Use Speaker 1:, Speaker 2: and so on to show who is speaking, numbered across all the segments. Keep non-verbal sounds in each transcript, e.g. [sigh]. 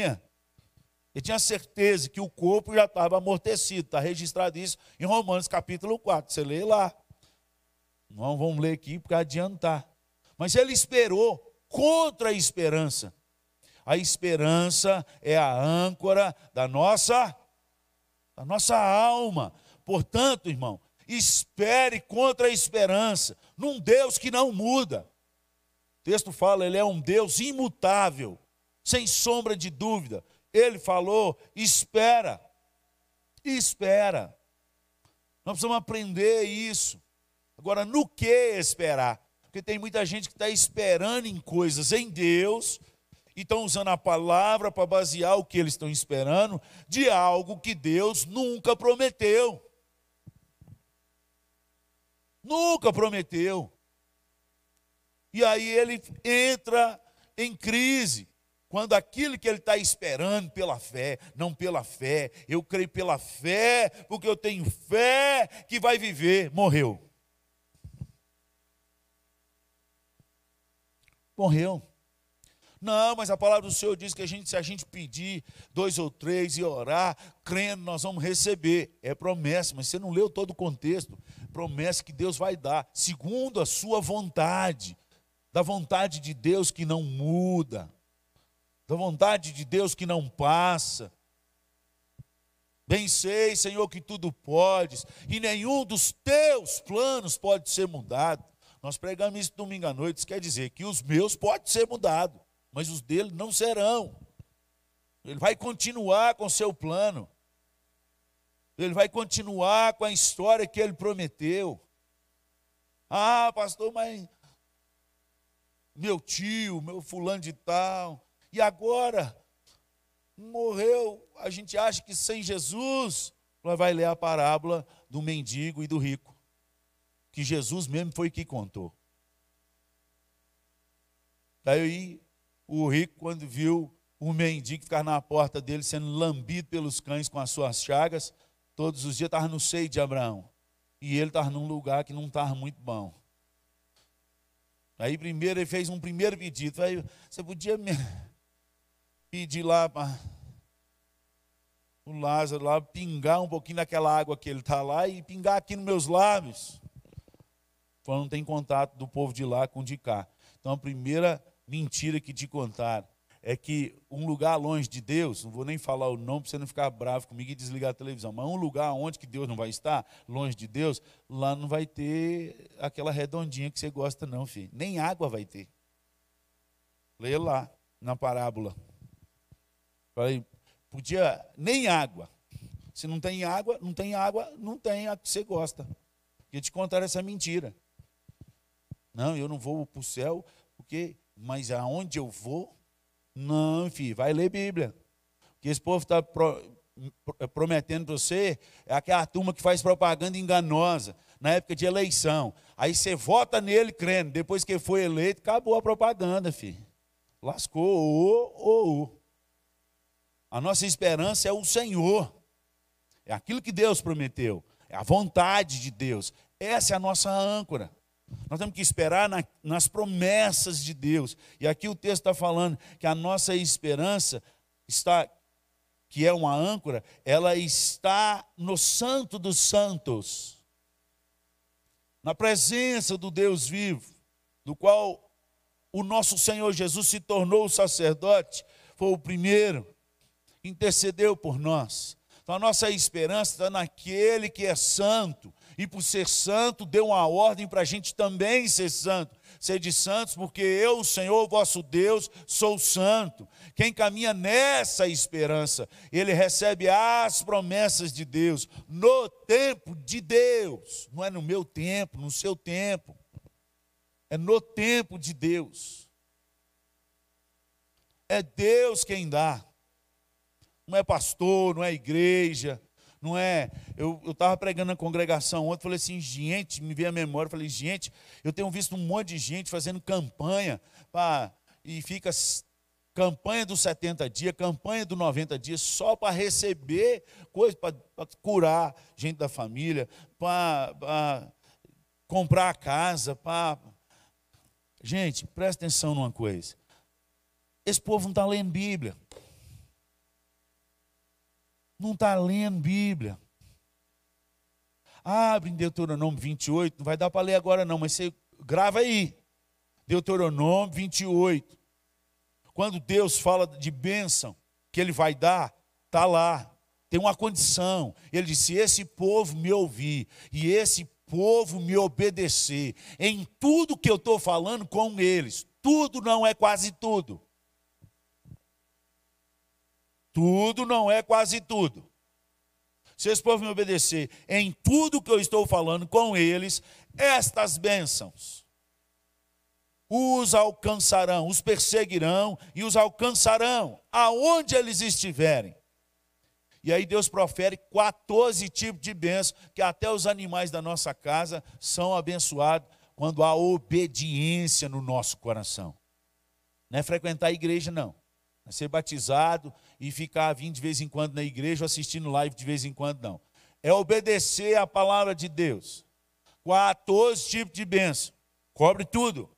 Speaker 1: tinha. Ele tinha certeza que o corpo já estava amortecido. Está registrado isso em Romanos capítulo 4. Você lê lá. Não vamos ler aqui porque adiantar. Mas ele esperou contra a esperança. A esperança é a âncora da nossa da nossa alma. Portanto, irmão, espere contra a esperança num Deus que não muda. O texto fala, ele é um Deus imutável, sem sombra de dúvida. Ele falou: espera, espera. Nós precisamos aprender isso. Agora, no que esperar? Porque tem muita gente que está esperando em coisas em Deus e estão usando a palavra para basear o que eles estão esperando de algo que Deus nunca prometeu. Nunca prometeu. E aí ele entra em crise. Quando aquilo que ele está esperando pela fé, não pela fé, eu creio pela fé, porque eu tenho fé que vai viver, morreu. Morreu. Não, mas a palavra do Senhor diz que a gente, se a gente pedir dois ou três e orar, crendo, nós vamos receber. É promessa, mas você não leu todo o contexto. Promessa que Deus vai dar, segundo a sua vontade, da vontade de Deus que não muda da vontade de Deus que não passa. Bem sei, Senhor, que tudo podes, e nenhum dos teus planos pode ser mudado. Nós pregamos isso domingo à noite, isso quer dizer que os meus podem ser mudados, mas os dele não serão. Ele vai continuar com o seu plano. Ele vai continuar com a história que ele prometeu. Ah, pastor, mas meu tio, meu fulano de tal, e agora morreu. A gente acha que sem Jesus, nós vai ler a parábola do mendigo e do rico, que Jesus mesmo foi que contou. Daí o rico, quando viu o mendigo ficar na porta dele sendo lambido pelos cães com as suas chagas, todos os dias estava no seio de Abraão. E ele estava num lugar que não estava muito bom. Aí primeiro ele fez um primeiro pedido. Aí, você podia me pedir lá para o Lázaro lá pingar um pouquinho daquela água que ele está lá e pingar aqui nos meus lábios. Falando não tem contato do povo de lá com o de cá. Então a primeira mentira que te contaram é que um lugar longe de Deus, não vou nem falar o nome para você não ficar bravo comigo e desligar a televisão, mas um lugar onde que Deus não vai estar, longe de Deus, lá não vai ter aquela redondinha que você gosta não, filho. Nem água vai ter. Leia lá na parábola. Falei, podia nem água. Se não tem água, não tem água, não tem a que você gosta. Porque te contaram essa mentira. Não, eu não vou para o céu, porque, mas aonde eu vou? Não, filho, vai ler Bíblia. Porque esse povo está pro, prometendo para você, é aquela turma que faz propaganda enganosa na época de eleição. Aí você vota nele crendo, depois que foi eleito, acabou a propaganda, filho. Lascou, ô, ô, ô. A nossa esperança é o Senhor. É aquilo que Deus prometeu. É a vontade de Deus. Essa é a nossa âncora. Nós temos que esperar na, nas promessas de Deus. E aqui o texto está falando que a nossa esperança está, que é uma âncora, ela está no Santo dos Santos, na presença do Deus vivo, do qual o nosso Senhor Jesus se tornou o sacerdote, foi o primeiro intercedeu por nós. Então a nossa esperança está naquele que é santo, e por ser santo, deu uma ordem para a gente também ser santo. Ser de santos, porque eu, Senhor vosso Deus, sou santo. Quem caminha nessa esperança, ele recebe as promessas de Deus, no tempo de Deus, não é no meu tempo, no seu tempo, é no tempo de Deus. É Deus quem dá não é pastor, não é igreja, não é. Eu estava pregando na congregação ontem, falei assim, gente, me veio a memória, falei, gente, eu tenho visto um monte de gente fazendo campanha, pra, e fica campanha dos 70 dias, campanha dos 90 dias, só para receber coisas, para curar gente da família, para comprar a casa, para. Gente, presta atenção numa coisa. Esse povo não está lendo Bíblia. Não está lendo Bíblia. Abre em Deuteronômio 28, não vai dar para ler agora não, mas você grava aí. Deuteronômio 28. Quando Deus fala de bênção que Ele vai dar, está lá. Tem uma condição. Ele disse: se esse povo me ouvir e esse povo me obedecer em tudo que eu estou falando com eles, tudo não é quase tudo. Tudo não é quase tudo. Se esse povo me obedecer em tudo que eu estou falando com eles, estas bênçãos os alcançarão, os perseguirão e os alcançarão aonde eles estiverem. E aí Deus profere 14 tipos de bênçãos, que até os animais da nossa casa são abençoados quando há obediência no nosso coração. Não é frequentar a igreja, não. É ser batizado e ficar vindo de vez em quando na igreja ou assistindo live de vez em quando, não. É obedecer a palavra de Deus. 14 tipos de bênção. Cobre tudo.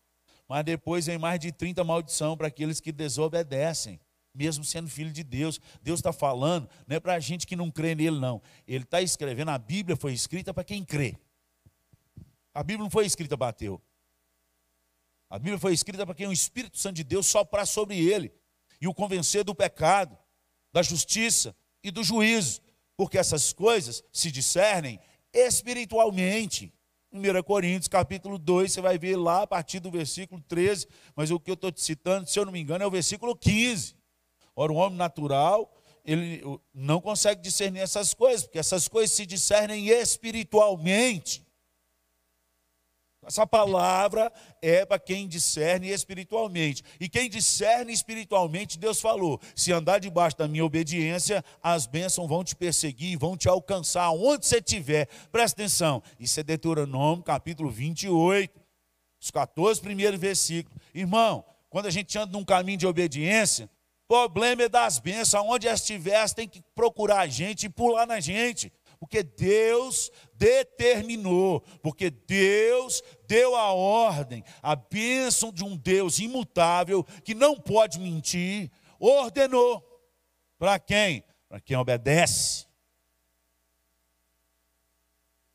Speaker 1: Mas depois vem mais de 30 maldição para aqueles que desobedecem, mesmo sendo filho de Deus. Deus está falando, não é para a gente que não crê nele, não. Ele está escrevendo, a Bíblia foi escrita para quem crê. A Bíblia não foi escrita para ateu. A Bíblia foi escrita para quem o Espírito Santo de Deus soprar sobre ele e o convencer do pecado, da justiça e do juízo, porque essas coisas se discernem espiritualmente. 1 Coríntios, capítulo 2, você vai ver lá a partir do versículo 13, mas o que eu estou te citando, se eu não me engano, é o versículo 15. Ora, o homem natural, ele não consegue discernir essas coisas, porque essas coisas se discernem espiritualmente. Essa palavra é para quem discerne espiritualmente. E quem discerne espiritualmente, Deus falou: se andar debaixo da minha obediência, as bênçãos vão te perseguir, vão te alcançar onde você estiver. Presta atenção. Isso é Deuteronômio, capítulo 28, os 14 primeiros versículos. Irmão, quando a gente anda num caminho de obediência, problema é das bênçãos. Aonde estiver, você tem que procurar a gente e pular na gente porque Deus determinou, porque Deus deu a ordem, a bênção de um Deus imutável, que não pode mentir, ordenou. Para quem? Para quem obedece.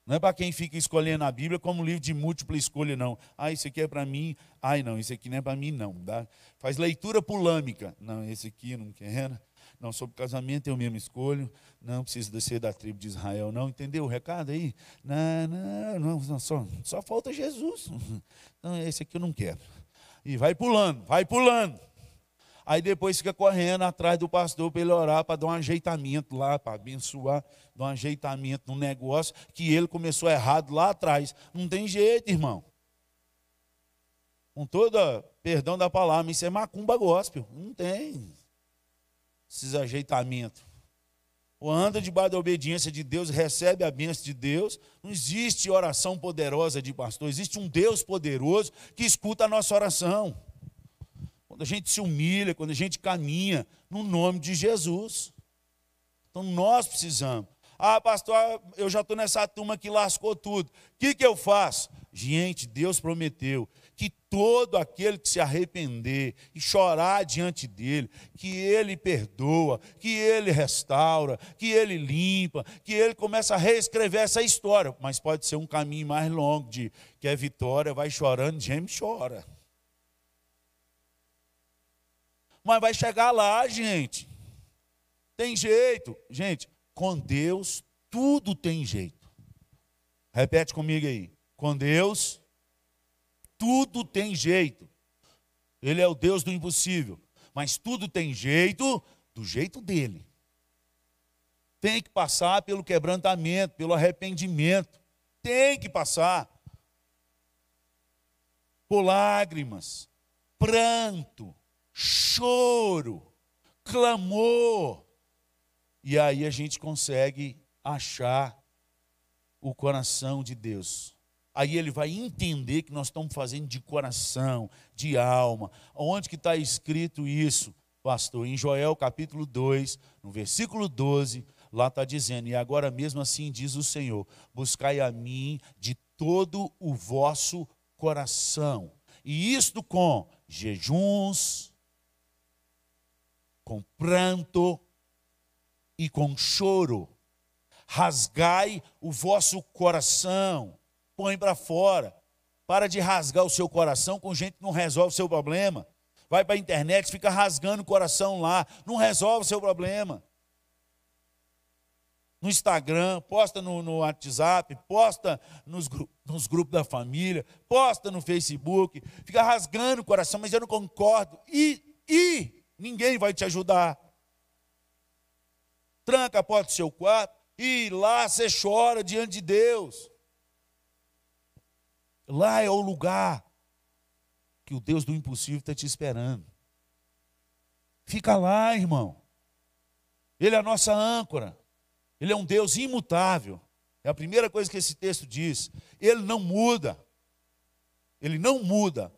Speaker 1: Não é para quem fica escolhendo a Bíblia como livro de múltipla escolha, não. Ah, isso aqui é para mim. Ai, não, isso aqui não é para mim, não. Dá? Faz leitura pulâmica. Não, esse aqui não quero. Não, sobre casamento eu mesmo escolho. Não precisa ser da tribo de Israel, não. Entendeu o recado aí? Não, não, não, só, só falta Jesus. [laughs] Não, esse aqui eu não quero. E vai pulando, vai pulando. Aí depois fica correndo atrás do pastor para ele orar, para dar um ajeitamento lá, para abençoar, dar um ajeitamento no negócio que ele começou errado lá atrás. Não tem jeito, irmão. Com toda, perdão da palavra, isso é macumba gospel. Não tem esses ajeitamentos. Ou anda debaixo da obediência de Deus, recebe a bênção de Deus. Não existe oração poderosa de pastor, existe um Deus poderoso que escuta a nossa oração. Quando a gente se humilha, quando a gente caminha no nome de Jesus. Então nós precisamos. Ah, pastor, eu já estou nessa turma que lascou tudo. O que, que eu faço? Gente, Deus prometeu que todo aquele que se arrepender e chorar diante dele, que ele perdoa, que ele restaura, que ele limpa, que ele começa a reescrever essa história. Mas pode ser um caminho mais longo de que a vitória vai chorando, geme chora. Mas vai chegar lá, gente. Tem jeito. Gente, com Deus tudo tem jeito. Repete comigo aí. Com Deus tudo tem jeito. Ele é o Deus do impossível. Mas tudo tem jeito do jeito dele. Tem que passar pelo quebrantamento, pelo arrependimento. Tem que passar por lágrimas, pranto, choro, clamor. E aí a gente consegue achar o coração de Deus aí ele vai entender que nós estamos fazendo de coração, de alma. Onde que está escrito isso, pastor? Em Joel capítulo 2, no versículo 12, lá está dizendo, e agora mesmo assim diz o Senhor, buscai a mim de todo o vosso coração. E isto com jejuns, com pranto, e com choro. Rasgai o vosso coração, põe para fora. Para de rasgar o seu coração com gente que não resolve o seu problema. Vai para a internet, fica rasgando o coração lá, não resolve o seu problema. No Instagram, posta no, no WhatsApp, posta nos, nos grupos da família, posta no Facebook, fica rasgando o coração, mas eu não concordo. E, e ninguém vai te ajudar. Tranca a porta do seu quarto e lá você chora diante de Deus. Lá é o lugar que o Deus do impossível está te esperando. Fica lá, irmão. Ele é a nossa âncora. Ele é um Deus imutável. É a primeira coisa que esse texto diz. Ele não muda. Ele não muda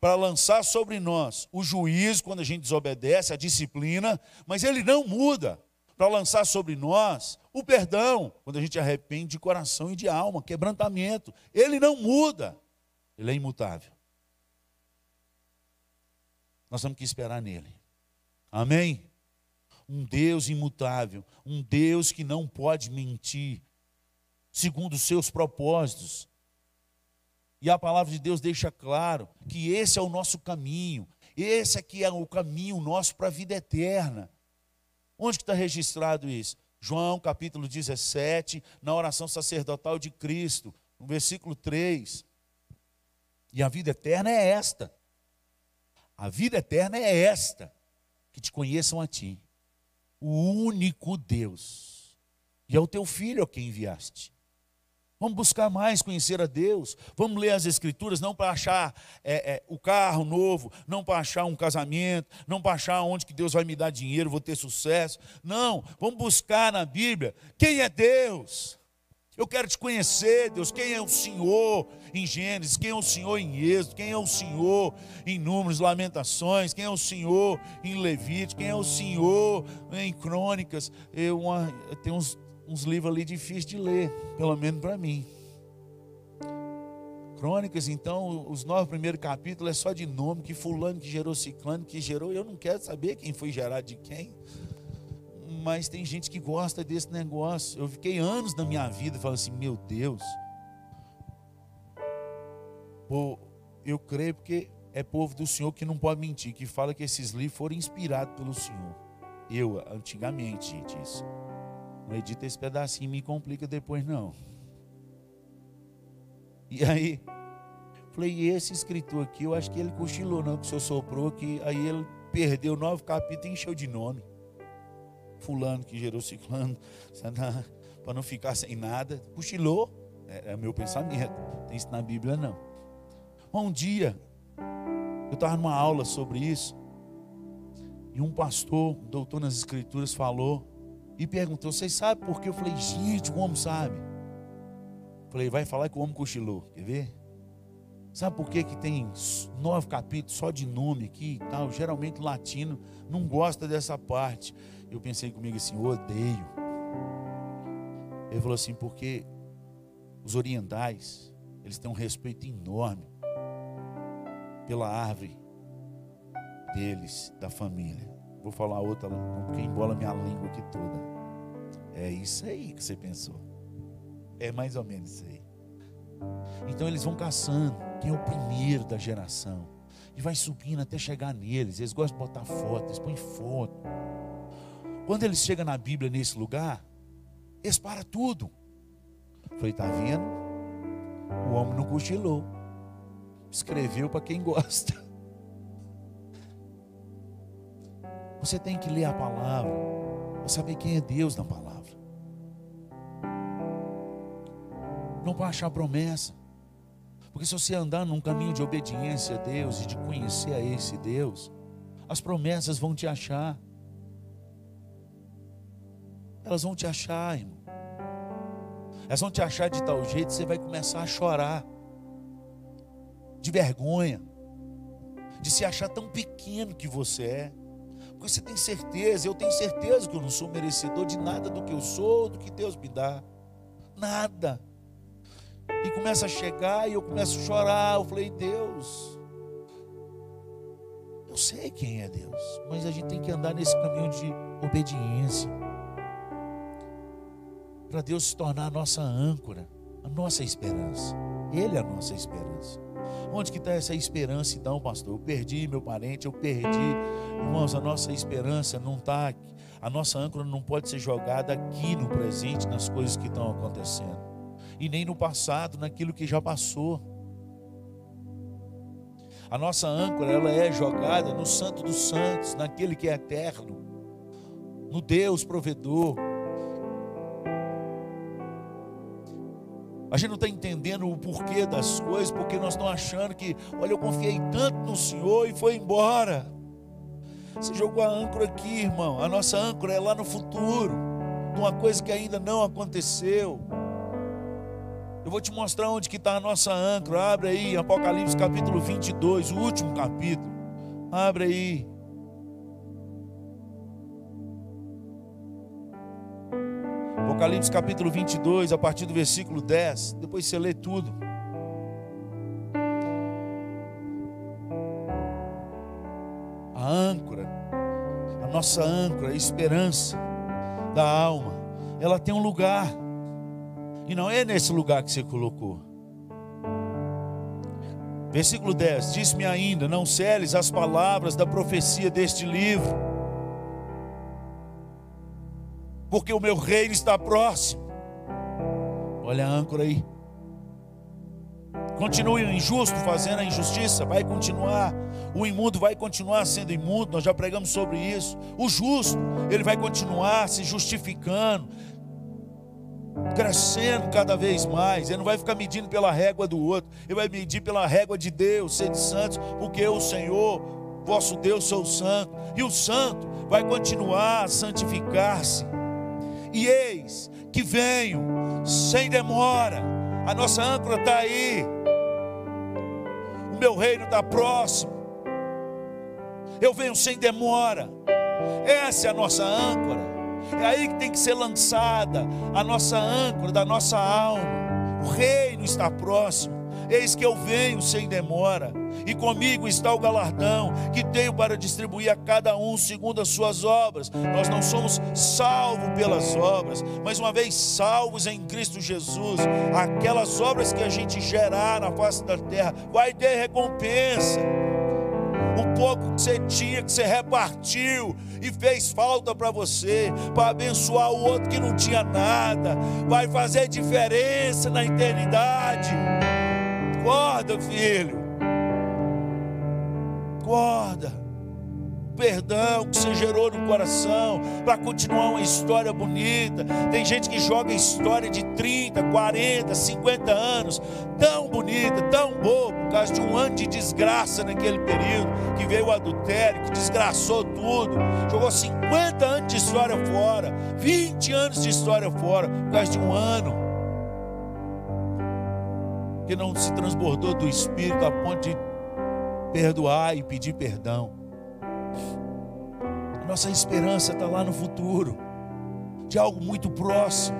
Speaker 1: para lançar sobre nós o juízo quando a gente desobedece, a disciplina, mas ele não muda para lançar sobre nós o perdão quando a gente arrepende de coração e de alma, quebrantamento. Ele não muda. Ele é imutável. Nós temos que esperar nele. Amém? Um Deus imutável, um Deus que não pode mentir, segundo os seus propósitos. E a palavra de Deus deixa claro que esse é o nosso caminho, esse aqui é o caminho nosso para a vida eterna. Onde está registrado isso? João capítulo 17, na oração sacerdotal de Cristo, no versículo 3. E a vida eterna é esta: a vida eterna é esta: que te conheçam a ti, o único Deus, e é o teu filho a quem enviaste. Vamos buscar mais conhecer a Deus. Vamos ler as Escrituras, não para achar é, é, o carro novo, não para achar um casamento, não para achar onde que Deus vai me dar dinheiro, vou ter sucesso. Não, vamos buscar na Bíblia quem é Deus. Eu quero te conhecer, Deus. Quem é o Senhor em Gênesis? Quem é o Senhor em Êxodo? Quem é o Senhor em Números, Lamentações? Quem é o Senhor em Levítico? Quem é o Senhor em Crônicas? Eu, uma, tenho uns, uns livros ali difíceis de ler, pelo menos para mim. Crônicas, então, os nove primeiros capítulos é só de nome, que fulano que gerou ciclano, que gerou, eu não quero saber quem foi gerado de quem mas tem gente que gosta desse negócio. Eu fiquei anos na minha vida falando assim: meu Deus. Pô, eu creio porque é povo do Senhor que não pode mentir, que fala que esses livros foram inspirados pelo Senhor. Eu, antigamente, disse. Não edita esse pedacinho e me complica depois, não. E aí, falei, e esse escritor aqui, eu acho que ele cochilou, não, que o senhor soprou, que aí ele perdeu nove capítulos e encheu de nome fulano que gerou ciclano, [laughs] para não ficar sem nada. Cochilou, é, é meu pensamento. Tem isso na Bíblia não. Um dia, eu estava numa aula sobre isso, e um pastor, um doutor nas escrituras, falou e perguntou: Vocês sabem por quê? Eu falei: Gente, o homem sabe. Eu falei: Vai falar que o homem cochilou, quer ver? Sabe por que, que tem nove capítulos só de nome aqui e tal? Geralmente latino não gosta dessa parte eu pensei comigo assim, odeio. Ele falou assim, porque os orientais, eles têm um respeito enorme pela árvore deles, da família. Vou falar outra, porque embola minha língua aqui toda. É isso aí que você pensou. É mais ou menos isso aí. Então eles vão caçando quem é o primeiro da geração. E vai subindo até chegar neles. Eles gostam de botar foto, eles põem foto. Quando eles chegam na Bíblia nesse lugar, eles param tudo. Falei, tá vendo? O homem não cochilou. Escreveu para quem gosta. [laughs] Você tem que ler a palavra para saber quem é Deus na palavra. Não para achar promessa. Porque se você andar num caminho de obediência a Deus e de conhecer a esse Deus, as promessas vão te achar elas vão te achar, irmão. Elas vão te achar de tal jeito que você vai começar a chorar. De vergonha. De se achar tão pequeno que você é. Você tem certeza, eu tenho certeza que eu não sou merecedor de nada do que eu sou, do que Deus me dá. Nada. E começa a chegar e eu começo a chorar. Eu falei, Deus, eu sei quem é Deus, mas a gente tem que andar nesse caminho de obediência. para Deus se tornar a nossa âncora, a nossa esperança. Ele é a nossa esperança. Onde que está essa esperança então, pastor? Eu perdi meu parente, eu perdi. Irmãos, a nossa esperança não está. A nossa âncora não pode ser jogada aqui no presente, nas coisas que estão acontecendo. E nem no passado, naquilo que já passou. A nossa âncora, ela é jogada no Santo dos Santos, naquele que é eterno, no Deus provedor. A gente não está entendendo o porquê das coisas, porque nós estamos achando que, olha, eu confiei tanto no Senhor e foi embora. Você jogou a âncora aqui, irmão. A nossa âncora é lá no futuro, de uma coisa que ainda não aconteceu. Eu vou te mostrar onde que está a nossa âncora. Abre aí, Apocalipse capítulo 22, o último capítulo. Abre aí. Apocalipse capítulo 22, a partir do versículo 10. Depois você lê tudo. A âncora, a nossa âncora, a esperança da alma, ela tem um lugar. E não é nesse lugar que você colocou. Versículo 10: Diz-me ainda: Não celes as palavras da profecia deste livro porque o meu reino está próximo. Olha a âncora aí. Continue o injusto fazendo a injustiça, vai continuar. O imundo vai continuar sendo imundo, nós já pregamos sobre isso. O justo, ele vai continuar se justificando, crescendo cada vez mais. Ele não vai ficar medindo pela régua do outro, ele vai medir pela régua de Deus, sede santos, porque eu, o Senhor, vosso Deus, sou santo. E o santo vai continuar a santificar-se e eis que venho sem demora. A nossa âncora está aí. O meu reino está próximo. Eu venho sem demora. Essa é a nossa âncora. É aí que tem que ser lançada a nossa âncora da nossa alma. O reino está próximo. Eis que eu venho sem demora, e comigo está o galardão que tenho para distribuir a cada um segundo as suas obras. Nós não somos salvos pelas obras, mas uma vez salvos em Cristo Jesus, aquelas obras que a gente gerar na face da terra vai ter recompensa. O pouco que você tinha, que você repartiu e fez falta para você, para abençoar o outro que não tinha nada, vai fazer diferença na eternidade. Acorda, filho. Acorda. Perdão que você gerou no coração para continuar uma história bonita. Tem gente que joga história de 30, 40, 50 anos, tão bonita, tão boa, por causa de um ano de desgraça naquele período, que veio o adultério, que desgraçou tudo. Jogou 50 anos de história fora, 20 anos de história fora, por causa de um ano que não se transbordou do Espírito a ponto de perdoar e pedir perdão. Nossa esperança está lá no futuro, de algo muito próximo,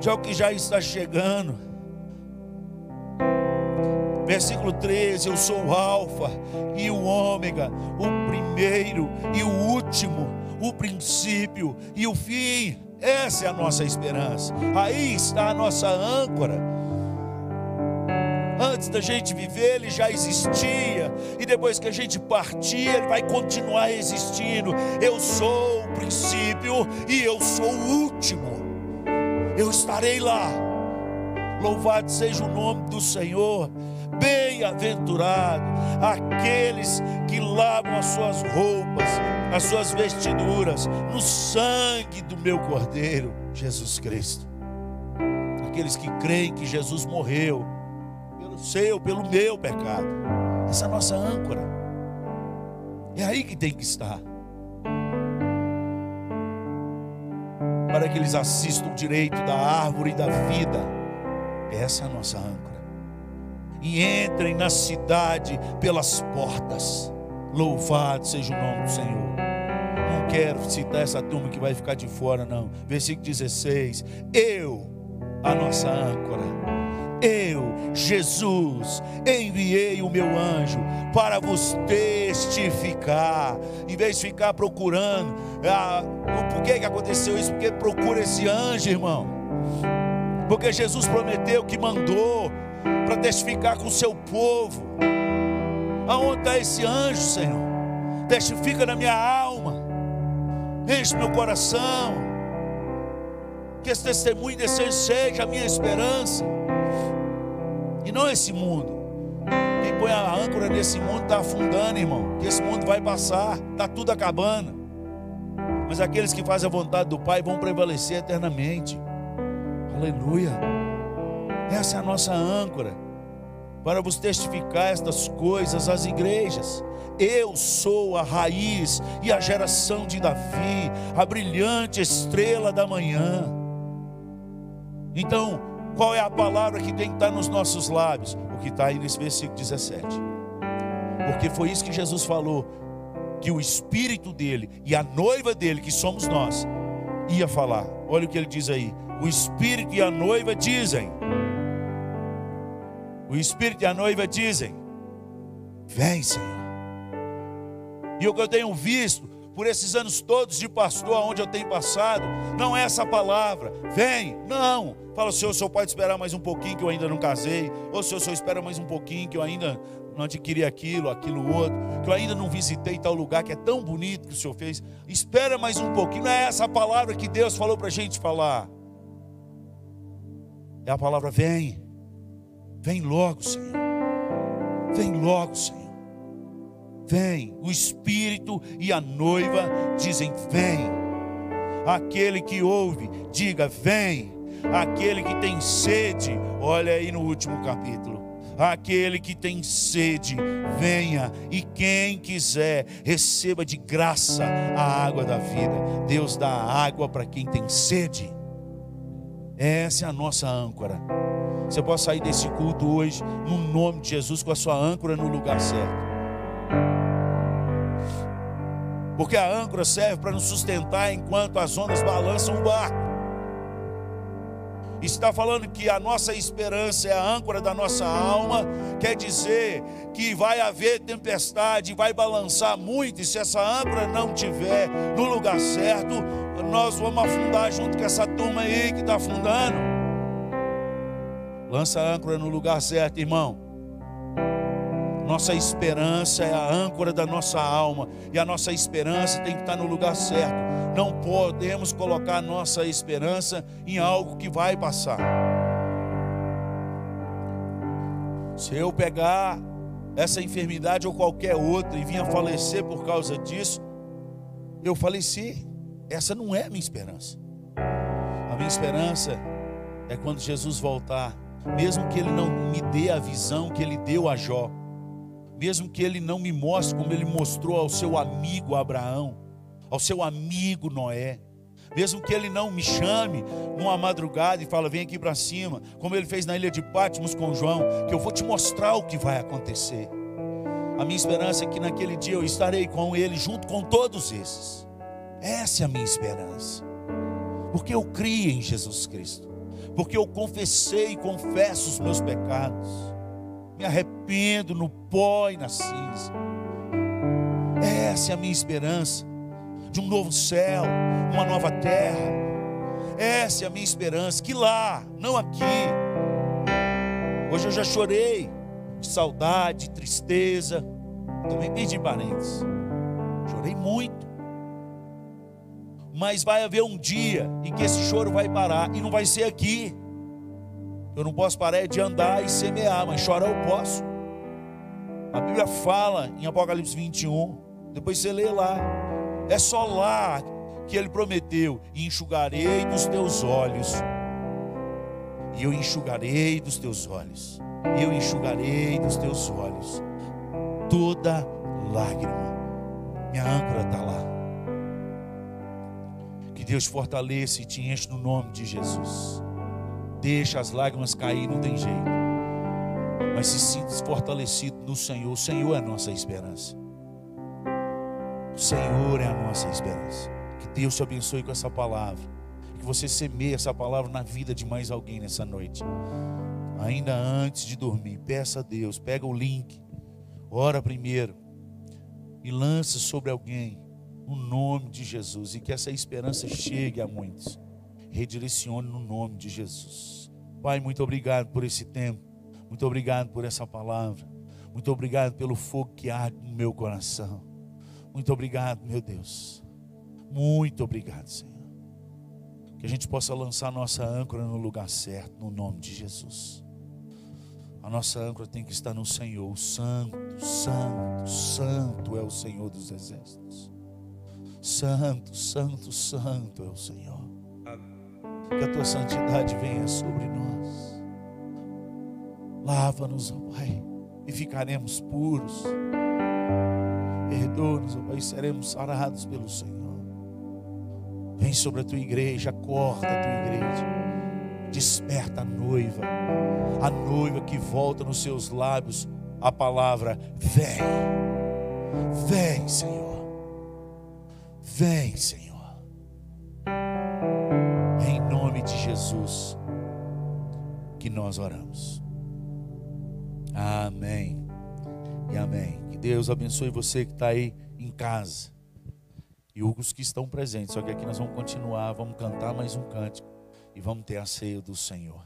Speaker 1: de algo que já está chegando. Versículo 13: Eu sou o Alfa e o Ômega, o primeiro e o último, o princípio e o fim. Essa é a nossa esperança, aí está a nossa âncora Antes da gente viver, ele já existia, e depois que a gente partir, ele vai continuar existindo. Eu sou o princípio e eu sou o último. Eu estarei lá. Louvado seja o nome do Senhor. Bem-aventurado aqueles que lavam as suas roupas, as suas vestiduras, no sangue do meu Cordeiro, Jesus Cristo. Aqueles que creem que Jesus morreu seu, pelo meu pecado. Essa é a nossa âncora. É aí que tem que estar. Para que eles assistam direito da árvore da vida. Essa é a nossa âncora. E entrem na cidade pelas portas. Louvado seja o nome do Senhor. Não quero citar essa turma que vai ficar de fora, não. Versículo 16: Eu, a nossa âncora Eu, Jesus, enviei o meu anjo para vos testificar. Em vez de ficar procurando, ah, por que, aconteceu isso? Porque procura esse anjo, irmão. Porque Jesus prometeu que mandou para testificar com o seu povo. Aonde está esse anjo, Senhor? Testifica na minha alma, enche meu coração. Que esse testemunho desse seja a minha esperança e não esse mundo. Quem põe a âncora nesse mundo está afundando, irmão. Que esse mundo vai passar, está tudo acabando. Mas aqueles que fazem a vontade do Pai vão prevalecer eternamente. Aleluia. Essa é a nossa âncora. Para vos testificar estas coisas às igrejas. Eu sou a raiz e a geração de Davi, a brilhante estrela da manhã. Então, qual é a palavra que tem que estar nos nossos lábios? O que está aí nesse versículo 17. Porque foi isso que Jesus falou: que o Espírito dele e a noiva dele, que somos nós, ia falar. Olha o que ele diz aí: o Espírito e a noiva dizem. O Espírito e a noiva dizem: Vem, Senhor. E o que eu tenho visto por esses anos todos de pastor, onde eu tenho passado, não é essa palavra, vem, não. Fala, Senhor, o Senhor pode esperar mais um pouquinho que eu ainda não casei, ou Senhor, o Senhor espera mais um pouquinho que eu ainda não adquiri aquilo, aquilo outro, que eu ainda não visitei tal lugar que é tão bonito que o Senhor fez. Espera mais um pouquinho, não é essa palavra que Deus falou para a gente falar. É a palavra vem, vem logo, Senhor, vem logo, Senhor vem. O Espírito e a noiva dizem: vem. Aquele que ouve, diga: vem. Aquele que tem sede, olha aí no último capítulo. Aquele que tem sede, venha, e quem quiser, receba de graça a água da vida. Deus dá água para quem tem sede. Essa é a nossa âncora. Você pode sair desse culto hoje, no nome de Jesus, com a sua âncora no lugar certo. Porque a âncora serve para nos sustentar enquanto as ondas balançam o barco. Está falando que a nossa esperança é a âncora da nossa alma, quer dizer que vai haver tempestade, vai balançar muito, e se essa âncora não tiver no lugar certo, nós vamos afundar junto com essa turma aí que está afundando. Lança a âncora no lugar certo, irmão. Nossa esperança é a âncora da nossa alma, e a nossa esperança tem que estar no lugar certo. Não podemos colocar a nossa esperança em algo que vai passar. Se eu pegar essa enfermidade ou qualquer outra e vinha falecer por causa disso, eu faleci. Essa não é a minha esperança. A minha esperança é quando Jesus voltar, mesmo que Ele não me dê a visão que Ele deu a Jó mesmo que ele não me mostre como ele mostrou ao seu amigo Abraão, ao seu amigo Noé, mesmo que ele não me chame numa madrugada e fala, vem aqui para cima, como ele fez na ilha de Patmos com João, que eu vou te mostrar o que vai acontecer. A minha esperança é que naquele dia eu estarei com ele junto com todos esses. Essa é a minha esperança. Porque eu criei em Jesus Cristo. Porque eu confessei e confesso os meus pecados me arrependo no pó e na cinza. Essa é a minha esperança de um novo céu, uma nova terra. Essa é a minha esperança, que lá, não aqui. Hoje eu já chorei de saudade, de tristeza. Também perdi parentes. Chorei muito. Mas vai haver um dia em que esse choro vai parar e não vai ser aqui. Eu não posso parar de andar e semear, mas chorar eu posso. A Bíblia fala em Apocalipse 21, depois você lê lá. É só lá que ele prometeu: enxugarei dos teus olhos. E eu enxugarei dos teus olhos. Eu enxugarei dos teus olhos toda lágrima. Minha âncora está lá. Que Deus fortaleça e te enche no nome de Jesus. Deixa as lágrimas cair, não tem jeito. Mas se sinta fortalecido no Senhor. O Senhor é a nossa esperança. O Senhor é a nossa esperança. Que Deus te abençoe com essa palavra. Que você semeie essa palavra na vida de mais alguém nessa noite. ainda antes de dormir, peça a Deus, pega o link, ora primeiro e lança sobre alguém no nome de Jesus e que essa esperança chegue a muitos. Redirecione no nome de Jesus. Pai, muito obrigado por esse tempo. Muito obrigado por essa palavra. Muito obrigado pelo fogo que arde no meu coração. Muito obrigado, meu Deus. Muito obrigado, Senhor. Que a gente possa lançar nossa âncora no lugar certo, no nome de Jesus. A nossa âncora tem que estar no Senhor. Santo, santo, santo é o Senhor dos exércitos. Santo, santo, santo é o Senhor. Que a tua santidade venha sobre nós. Lava-nos, ó Pai, e ficaremos puros. Perdoa-nos, ó Pai, e seremos sarados pelo Senhor. Vem sobre a tua igreja, acorda a tua igreja. Desperta a noiva, a noiva que volta nos seus lábios a palavra: Vem, vem, Senhor. Vem, Senhor. Jesus que nós oramos. Amém. E amém. Que Deus abençoe você que está aí em casa e os que estão presentes. Só que aqui nós vamos continuar, vamos cantar mais um cântico e vamos ter a ceia do Senhor.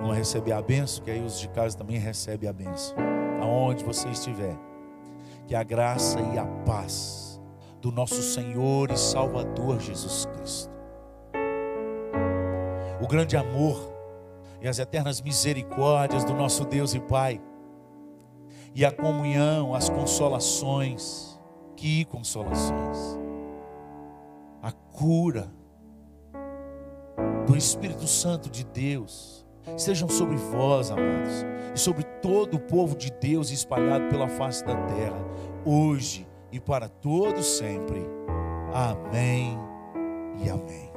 Speaker 1: Vamos receber a benção, que aí os de casa também recebem a benção. Aonde você estiver. Que a graça e a paz do nosso Senhor e Salvador Jesus Cristo. O grande amor e as eternas misericórdias do nosso Deus e Pai. E a comunhão, as consolações que consolações. A cura do Espírito Santo de Deus sejam sobre vós, amados, e sobre todo o povo de Deus espalhado pela face da terra, hoje e para todos sempre. Amém e amém.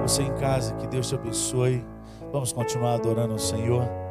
Speaker 1: Você em casa, que Deus te abençoe. Vamos continuar adorando o Senhor.